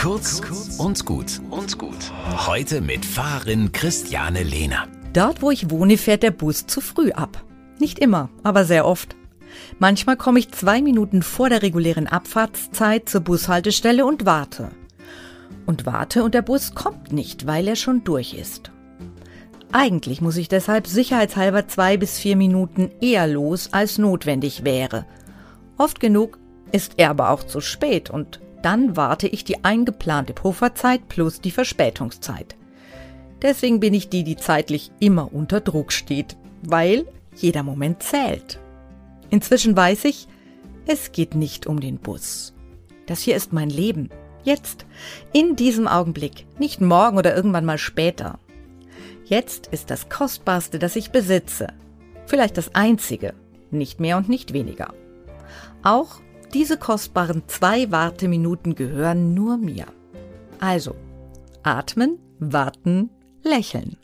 Kurz und gut und gut. Heute mit Fahrerin Christiane Lehner. Dort, wo ich wohne, fährt der Bus zu früh ab. Nicht immer, aber sehr oft. Manchmal komme ich zwei Minuten vor der regulären Abfahrtszeit zur Bushaltestelle und warte. Und warte und der Bus kommt nicht, weil er schon durch ist. Eigentlich muss ich deshalb sicherheitshalber zwei bis vier Minuten eher los, als notwendig wäre. Oft genug ist er aber auch zu spät und dann warte ich die eingeplante Pufferzeit plus die Verspätungszeit. Deswegen bin ich die, die zeitlich immer unter Druck steht, weil jeder Moment zählt. Inzwischen weiß ich, es geht nicht um den Bus. Das hier ist mein Leben. Jetzt, in diesem Augenblick, nicht morgen oder irgendwann mal später. Jetzt ist das Kostbarste, das ich besitze. Vielleicht das Einzige, nicht mehr und nicht weniger. Auch diese kostbaren zwei Warteminuten gehören nur mir. Also, atmen, warten, lächeln.